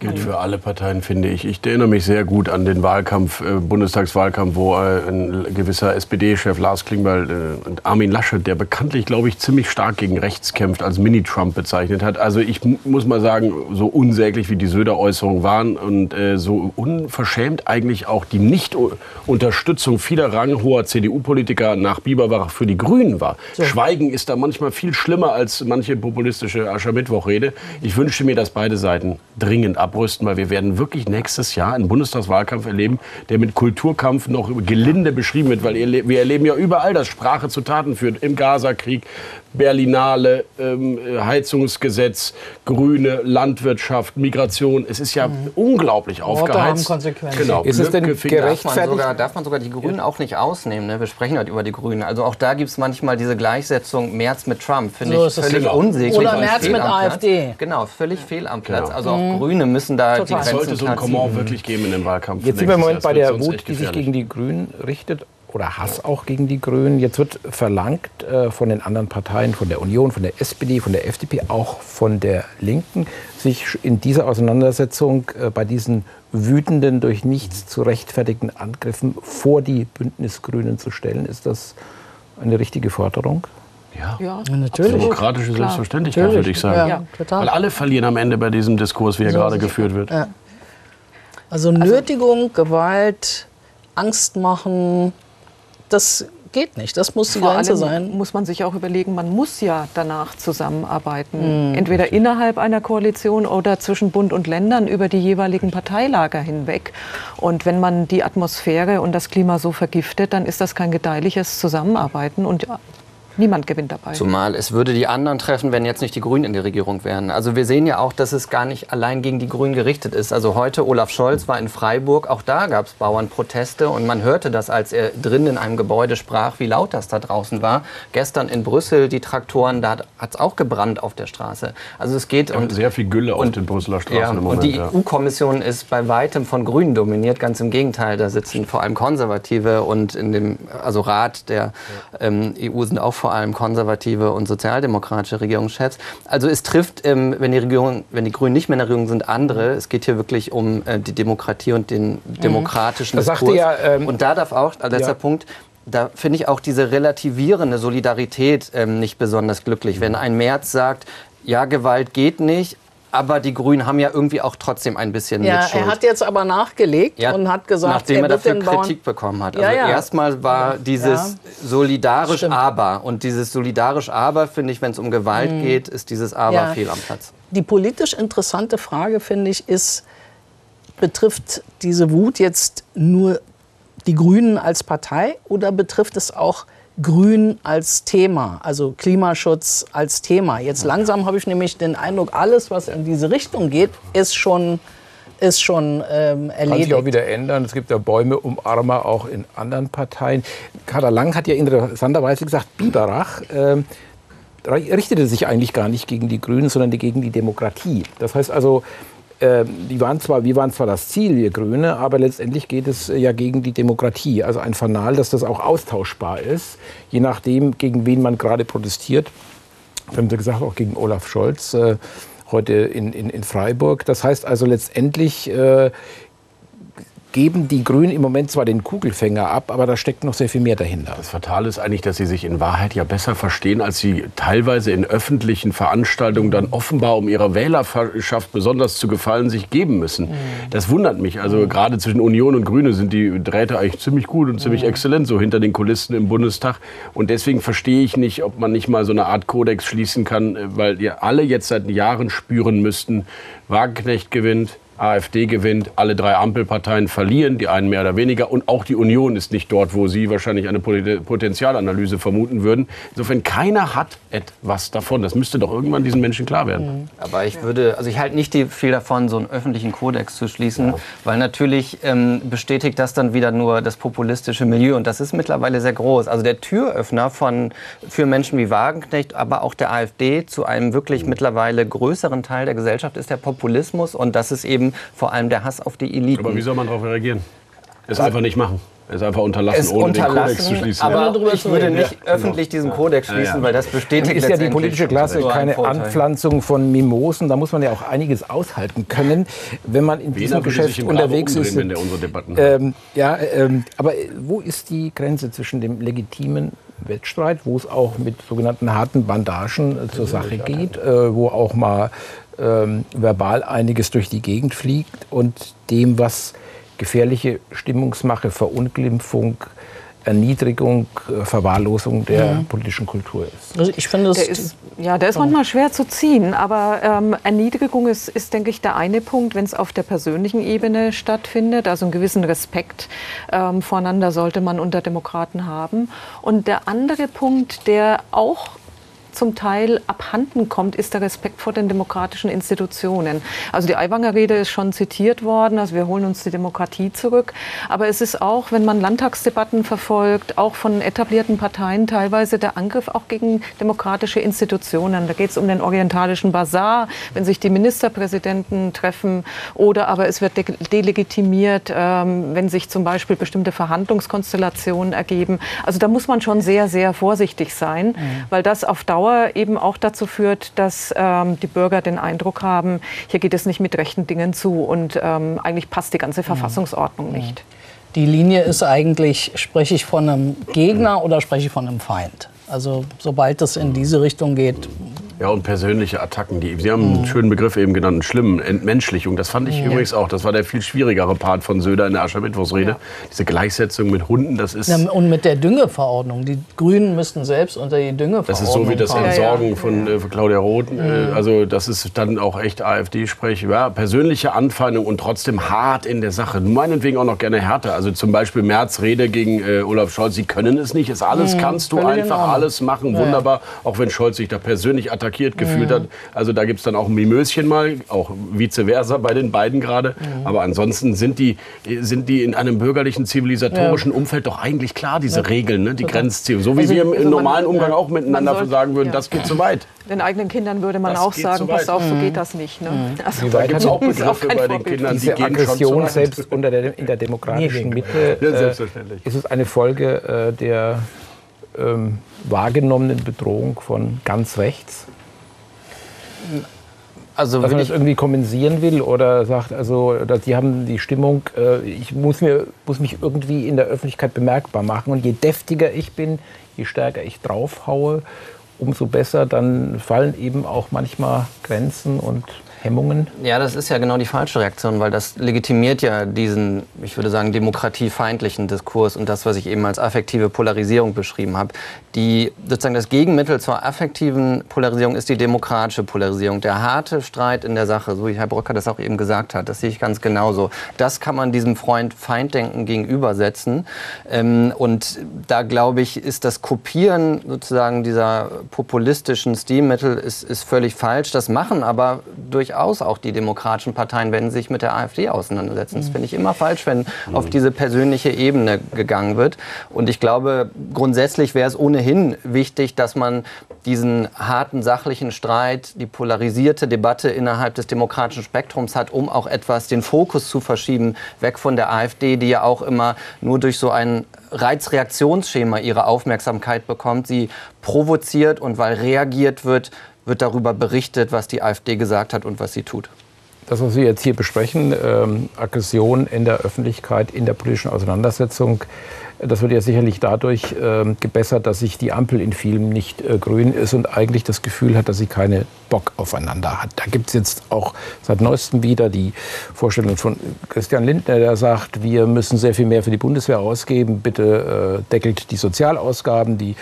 Gilt für alle Parteien, finde ich. Ich erinnere mich sehr gut an den Wahlkampf, äh, Bundestagswahlkampf, wo äh, ein gewisser SPD-Chef Lars Klingbeil äh, und Armin Laschet, der bekanntlich, glaube ich, ziemlich stark gegen rechts kämpft, als Mini-Trump bezeichnet hat. Also ich muss mal sagen, so unsäglich wie die Söder-Äußerungen waren und äh, so unverschämt eigentlich auch die Nicht-Unterstützung vieler ranghoher CDU-Politiker nach Biberwach für die Grünen war. So. Schweigen ist da manchmal viel schlimmer als manche populistische Aschermittwoch-Rede. Ich wünsche mir, dass beide Seiten dringend ab abrüsten, weil wir werden wirklich nächstes Jahr einen Bundestagswahlkampf erleben, der mit Kulturkampf noch gelinde beschrieben wird, weil wir erleben ja überall, dass Sprache zu Taten führt. Im Gazakrieg, Berlinale, ähm, Heizungsgesetz, Grüne, Landwirtschaft, Migration. Es ist ja mhm. unglaublich aufgeheizt. Konsequenzen. Genau. Ist es denn gerechtfertigt? Darf man sogar, darf man sogar die Grünen auch nicht ausnehmen? Ne? Wir sprechen heute über die Grünen. Also auch da gibt es manchmal diese Gleichsetzung Merz mit Trump. Finde so ich völlig genau. unsäglich. Oder Merz mit AfD. Genau, völlig fehl am Platz. Genau. Also auch mhm. Grüne müssen da Total. die Grenzen Es sollte so ein Comment wirklich geben in dem Wahlkampf. Jetzt sind wir im Moment bei der Wut, die sich gegen die Grünen richtet oder Hass auch gegen die Grünen. Jetzt wird verlangt äh, von den anderen Parteien, von der Union, von der SPD, von der FDP, auch von der Linken, sich in dieser Auseinandersetzung äh, bei diesen wütenden, durch nichts zu rechtfertigten Angriffen vor die Bündnisgrünen zu stellen. Ist das eine richtige Forderung? Ja, ja natürlich. Demokratische Klar. Selbstverständlichkeit, natürlich. würde ich sagen. Ja, total. Weil alle verlieren am Ende bei diesem Diskurs, wie er so gerade geführt wird. Ja. Also Nötigung, Gewalt, Angst machen, das geht nicht. Das muss die Vor Grenze sein. Muss man sich auch überlegen, man muss ja danach zusammenarbeiten. Mhm. Entweder innerhalb einer Koalition oder zwischen Bund und Ländern über die jeweiligen Parteilager hinweg. Und wenn man die Atmosphäre und das Klima so vergiftet, dann ist das kein gedeihliches Zusammenarbeiten. Und niemand gewinnt dabei. Zumal es würde die anderen treffen, wenn jetzt nicht die Grünen in der Regierung wären. Also wir sehen ja auch, dass es gar nicht allein gegen die Grünen gerichtet ist. Also heute Olaf Scholz war in Freiburg, auch da gab es Bauernproteste und man hörte das, als er drin in einem Gebäude sprach, wie laut das da draußen war. Gestern in Brüssel die Traktoren, da hat es auch gebrannt auf der Straße. Also es geht und sehr viel Gülle auf den Brüsseler Straßen ja, im Moment. Und die ja. EU-Kommission ist bei weitem von Grünen dominiert, ganz im Gegenteil. Da sitzen vor allem Konservative und in dem also Rat der ähm, EU sind auch vor allem konservative und sozialdemokratische Regierungschefs. Also es trifft, ähm, wenn, die Regierung, wenn die Grünen nicht mehr in der Regierung sind, andere. Es geht hier wirklich um äh, die Demokratie und den mhm. demokratischen das Diskurs. Ja, ähm, und da darf auch, als letzter ja. Punkt, da finde ich auch diese relativierende Solidarität ähm, nicht besonders glücklich. Wenn ein Merz sagt, ja, Gewalt geht nicht, aber die Grünen haben ja irgendwie auch trotzdem ein bisschen ja, Mitschuld. Er hat jetzt aber nachgelegt ja, und hat gesagt, nachdem er, er dafür Kritik bekommen hat. Also ja, erstmal war dieses solidarisch Stimmt. Aber und dieses solidarisch Aber finde ich, wenn es um Gewalt mhm. geht, ist dieses Aber fehl am Platz. Die politisch interessante Frage finde ich ist, betrifft diese Wut jetzt nur die Grünen als Partei oder betrifft es auch Grün als Thema, also Klimaschutz als Thema. Jetzt langsam habe ich nämlich den Eindruck, alles, was in diese Richtung geht, ist schon ist schon ähm, erledigt. Kann sich auch wieder ändern. Es gibt ja Bäume umarmer auch in anderen Parteien. Kader Lang hat ja interessanterweise gesagt, Biberach äh, richtete sich eigentlich gar nicht gegen die Grünen, sondern gegen die Demokratie. Das heißt also, die waren zwar, wir waren zwar das Ziel, wir Grüne, aber letztendlich geht es ja gegen die Demokratie. Also ein Fanal, dass das auch austauschbar ist, je nachdem, gegen wen man gerade protestiert. Wir haben gesagt, auch gegen Olaf Scholz äh, heute in, in, in Freiburg. Das heißt also letztendlich äh, geben die Grünen im Moment zwar den Kugelfänger ab, aber da steckt noch sehr viel mehr dahinter. Das Fatale ist eigentlich, dass sie sich in Wahrheit ja besser verstehen, als sie teilweise in öffentlichen Veranstaltungen dann offenbar, um ihrer Wählerschaft besonders zu gefallen, sich geben müssen. Mhm. Das wundert mich. Also mhm. gerade zwischen Union und Grüne sind die Drähte eigentlich ziemlich gut und ziemlich mhm. exzellent, so hinter den Kulissen im Bundestag. Und deswegen verstehe ich nicht, ob man nicht mal so eine Art Kodex schließen kann, weil ja alle jetzt seit Jahren spüren müssten, Wagenknecht gewinnt, AfD gewinnt, alle drei Ampelparteien verlieren, die einen mehr oder weniger. Und auch die Union ist nicht dort, wo Sie wahrscheinlich eine Potenzialanalyse vermuten würden. Insofern, keiner hat etwas davon. Das müsste doch irgendwann diesen Menschen klar werden. Mhm. Aber ich würde, also ich halte nicht viel davon, so einen öffentlichen Kodex zu schließen, ja. weil natürlich ähm, bestätigt das dann wieder nur das populistische Milieu. Und das ist mittlerweile sehr groß. Also der Türöffner von, für Menschen wie Wagenknecht, aber auch der AfD zu einem wirklich mittlerweile größeren Teil der Gesellschaft ist der Populismus. Und das ist eben vor allem der Hass auf die Eliten. Aber wie soll man darauf reagieren? Es einfach nicht machen. Es einfach unterlassen, es ohne unterlassen, den Kodex zu schließen. Aber ja. ich würde nicht ja, öffentlich diesen Kodex schließen, ja, weil das bestätigt ist ja die politische Klasse keine Anpflanzung von Mimosen. Da muss man ja auch einiges aushalten können, wenn man in diesem Geschäft unterwegs ist. Wenn der unsere Debatten ähm, ja, ähm, aber wo ist die Grenze zwischen dem legitimen Wettstreit, wo es auch mit sogenannten harten Bandagen äh, zur Sache geht, äh, wo auch mal ähm, verbal einiges durch die Gegend fliegt und dem, was gefährliche Stimmungsmache, Verunglimpfung, Erniedrigung, äh, Verwahrlosung der mhm. politischen Kultur ist. Also ich finde, der ist, ja, der ist manchmal schwer zu ziehen, aber ähm, Erniedrigung ist, ist, denke ich, der eine Punkt, wenn es auf der persönlichen Ebene stattfindet. Also einen gewissen Respekt ähm, voreinander sollte man unter Demokraten haben. Und der andere Punkt, der auch zum Teil abhanden kommt, ist der Respekt vor den demokratischen Institutionen. Also die Aiwanger Rede ist schon zitiert worden, also wir holen uns die Demokratie zurück. Aber es ist auch, wenn man Landtagsdebatten verfolgt, auch von etablierten Parteien teilweise der Angriff auch gegen demokratische Institutionen. Da geht es um den orientalischen Bazar, wenn sich die Ministerpräsidenten treffen oder aber es wird de delegitimiert, ähm, wenn sich zum Beispiel bestimmte Verhandlungskonstellationen ergeben. Also da muss man schon sehr, sehr vorsichtig sein, mhm. weil das auf Dauer Dauer eben auch dazu führt, dass ähm, die Bürger den Eindruck haben, hier geht es nicht mit rechten Dingen zu und ähm, eigentlich passt die ganze Verfassungsordnung nicht. Die Linie ist eigentlich, spreche ich von einem Gegner oder spreche ich von einem Feind? Also sobald es in diese Richtung geht, Ja, und persönliche Attacken. Die, Sie haben einen schönen Begriff eben genannt, einen schlimmen, Entmenschlichung. Das fand ich übrigens auch. Das war der viel schwierigere Part von Söder in der Aschermittwochsrede. Diese Gleichsetzung mit Hunden, das ist... Ja, und mit der Düngeverordnung. Die Grünen müssten selbst unter die Düngeverordnung Das ist so wie das. Entsorgen von, äh, Claudia Roth. Äh, also das ist dann auch echt AfD-Sprech. Ja, persönliche Anfeindung und trotzdem hart in der Sache. Meinetwegen auch noch gerne härter. Also zum Beispiel Merz Rede gegen äh, Olaf Scholz. Sie können es nicht. Ist alles kannst du völlig in einfach. Alles machen. Wunderbar. Auch wenn Scholz sich da persönlich attackiert gefühlt hat. Also da gibt es dann auch ein Mimöschen mal. Auch vice versa bei den beiden gerade. Aber ansonsten sind die, sind die in einem bürgerlichen, zivilisatorischen Umfeld doch eigentlich klar, diese Regeln, ne? die Grenzziehung. So wie Also- wir im, also im man- normalen Umgang ja. auch miteinander sagen würden, ja. das geht zu weit. Den eigenen Kindern würde man Das auch sagen, pass auf, so geht das nicht. Ne? Also, Wie Da weit gibt es auch ist auch Begriffe bei den. Kindern, die Diese zu Aggression weit. selbst unter der, in der (laughs) demokratischen Mitte, Ja, äh, selbstverständlich. ist es eine Folge äh, der ähm, wahrgenommenen Bedrohung von ganz rechts? Also Dass man das irgendwie kompensieren will oder sagt, also, die haben die Stimmung, äh, ich muss, mir, muss mich irgendwie in der Öffentlichkeit bemerkbar machen. Und je deftiger ich bin, je stärker ich draufhaue, umso besser, dann fallen eben auch manchmal Grenzen und Hemmungen. Ja, das ist ja genau die falsche Reaktion, weil das legitimiert ja diesen, ich würde sagen, demokratiefeindlichen Diskurs und das, was ich eben als affektive Polarisierung beschrieben habe. Die sozusagen das Gegenmittel zur affektiven Polarisierung ist die demokratische Polarisierung. Der harte Streit in der Sache, so wie Herr Bröcker das auch eben gesagt hat, das sehe ich ganz genauso. Das kann man diesem Freund-Feinddenken gegenübersetzen. Ähm, und da glaube ich, ist das Kopieren sozusagen dieser populistischen Stilmittel ist, ist völlig falsch. Das machen aber durchaus auch die demokratischen Parteien, wenn sie sich mit der AfD auseinandersetzen. Das finde ich immer falsch, wenn auf diese persönliche Ebene gegangen wird. Und ich glaube, grundsätzlich wäre es ohnehin wichtig, dass man diesen harten sachlichen Streit, die polarisierte Debatte innerhalb des demokratischen Spektrums hat, um auch etwas den Fokus zu verschieben, weg von der AfD, die ja auch immer nur durch so ein Reizreaktionsschema ihre Aufmerksamkeit bekommt. Sie provoziert und weil reagiert wird, wird darüber berichtet, was die AfD gesagt hat und was sie tut. Das, was wir jetzt hier besprechen, ähm, Aggression in der Öffentlichkeit, in der politischen Auseinandersetzung, das wird ja sicherlich dadurch ähm, gebessert, dass sich die Ampel in vielem nicht äh, grün ist und eigentlich das Gefühl hat, dass sie keine Bock aufeinander hat. Da gibt es jetzt auch seit neuestem wieder die Vorstellung von Christian Lindner, der sagt, wir müssen sehr viel mehr für die Bundeswehr ausgeben, bitte äh, deckelt die Sozialausgaben, die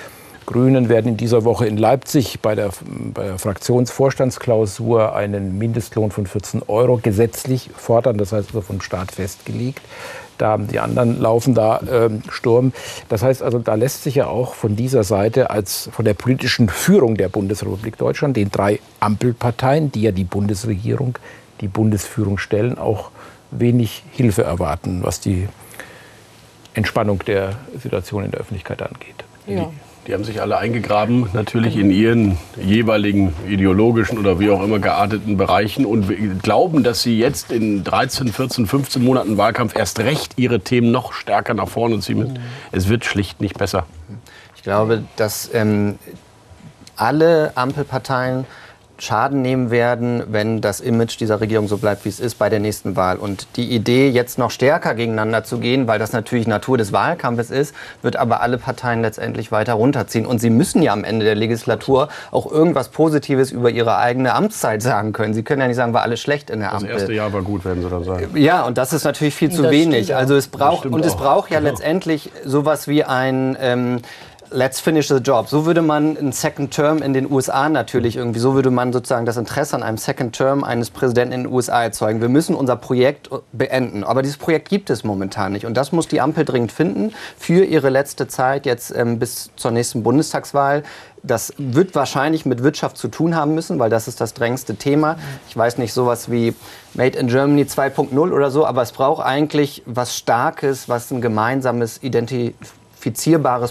Grünen werden in dieser Woche in Leipzig bei der, bei der Fraktionsvorstandsklausur einen Mindestlohn von 14 Euro gesetzlich fordern, das heißt also vom Staat festgelegt. Da haben die anderen laufen da ähm, Sturm. Das heißt also, da lässt sich ja auch von dieser Seite als von der politischen Führung der Bundesrepublik Deutschland, den drei Ampelparteien, die ja die Bundesregierung, die Bundesführung stellen, auch wenig Hilfe erwarten, was die Entspannung der Situation in der Öffentlichkeit angeht. ja. Die haben sich alle eingegraben, natürlich in ihren jeweiligen ideologischen oder wie auch immer gearteten Bereichen und glauben, dass sie jetzt in 13, 14, 15 Monaten Wahlkampf erst recht ihre Themen noch stärker nach vorne ziehen müssen. Es wird schlicht nicht besser. Ich glaube, dass ähm, alle Ampelparteien Schaden nehmen werden, wenn das Image dieser Regierung so bleibt, wie es ist bei der nächsten Wahl. Und die Idee, jetzt noch stärker gegeneinander zu gehen, weil das natürlich Natur des Wahlkampfes ist, wird aber alle Parteien letztendlich weiter runterziehen. Und sie müssen ja am Ende der Legislatur auch irgendwas Positives über ihre eigene Amtszeit sagen können. Sie können ja nicht sagen, war alles schlecht in der Das Ampel. erste Jahr war gut, werden sie dann sagen. Ja, und das ist natürlich viel zu Das wenig. Also es braucht und es auch. braucht ja Genau. letztendlich sowas wie ein ähm, Let's finish the job. So würde man einen Second Term in den USA natürlich irgendwie, so würde man sozusagen das Interesse an einem Second Term eines Präsidenten in den USA erzeugen. Wir müssen unser Projekt beenden. Aber dieses Projekt gibt es momentan nicht. Und das muss die Ampel dringend finden für ihre letzte Zeit jetzt ähm, bis zur nächsten Bundestagswahl. Das wird wahrscheinlich mit Wirtschaft zu tun haben müssen, weil das ist das drängendste Thema. Ich weiß nicht, sowas wie Made in Germany 2.0 oder so, aber es braucht eigentlich was Starkes, was ein gemeinsames identifizierbares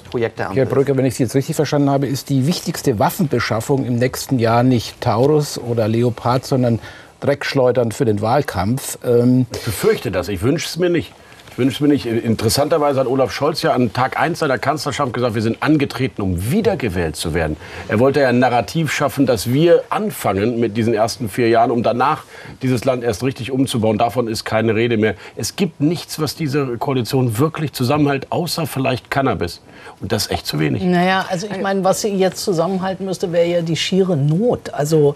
Projekt der Ampel Herr. Brücker, wenn ich Sie jetzt richtig verstanden habe, ist die wichtigste Waffenbeschaffung im nächsten Jahr nicht Taurus oder Leopard, sondern Dreckschleudern für den Wahlkampf. Ähm, Ich befürchte das, ich wünsche es mir nicht. Ich Wünscht mir nicht. Interessanterweise hat Olaf Scholz ja an Tag 1 seiner Kanzlerschaft gesagt, wir sind angetreten, um wiedergewählt zu werden. Er wollte ja ein Narrativ schaffen, dass wir anfangen mit diesen ersten vier Jahren, um danach dieses Land erst richtig umzubauen. Davon ist keine Rede mehr. Es gibt nichts, was diese Koalition wirklich zusammenhält, außer vielleicht Cannabis. Und das ist echt zu wenig. Naja, also ich meine, was sie jetzt zusammenhalten müsste, wäre ja die schiere Not. Also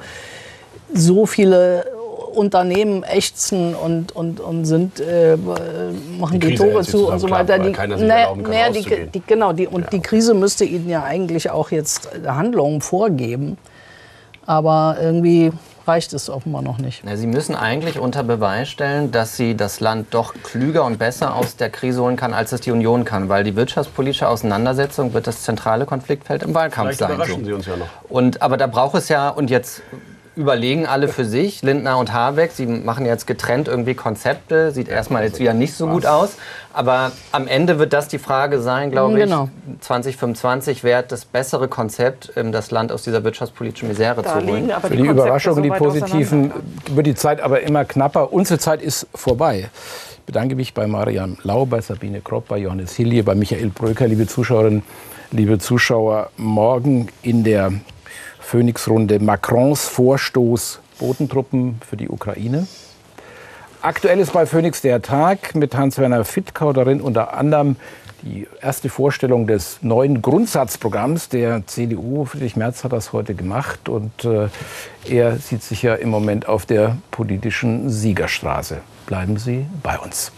so viele Unternehmen ächzen und, und, und sind, äh, machen die, die Tore zu und so weiter. Die, naja, naja, die, die, genau, die, und ja. die Krise müsste ihnen ja eigentlich auch jetzt Handlungen vorgeben. Aber irgendwie reicht es offenbar noch nicht. Ja, sie müssen eigentlich unter Beweis stellen, dass sie das Land doch klüger und besser aus der Krise holen kann, als es die Union kann. Weil die wirtschaftspolitische Auseinandersetzung wird das zentrale Konfliktfeld im Wahlkampf Vielleicht sein. Überraschen so. Sie uns ja noch. Und, aber da braucht es ja, und jetzt überlegen alle für sich, Lindner und Habeck. Sie machen jetzt getrennt irgendwie Konzepte. Sieht erstmal jetzt wieder nicht so gut aus. Aber am Ende wird das die Frage sein, glaube genau. ich, 2025, wer das bessere Konzept, ähm, das Land aus dieser wirtschaftspolitischen Misere da zu holen. Für die, die Überraschungen, die positiven, wird die Zeit aber immer knapper. Unsere Zeit ist vorbei. Ich bedanke mich bei Marian Lau, bei Sabine Kropp, bei Johannes Hillier, bei Michael Bröker, liebe Zuschauerinnen, liebe Zuschauer. Morgen in der Phoenix-Runde Macrons Vorstoß Bodentruppen für die Ukraine. Aktuell ist bei Phoenix der Tag mit Hans-Werner Fittkau darin unter anderem die erste Vorstellung des neuen Grundsatzprogramms der CDU. Friedrich Merz hat das heute gemacht und äh, er sieht sich ja im Moment auf der politischen Siegerstraße. Bleiben Sie bei uns.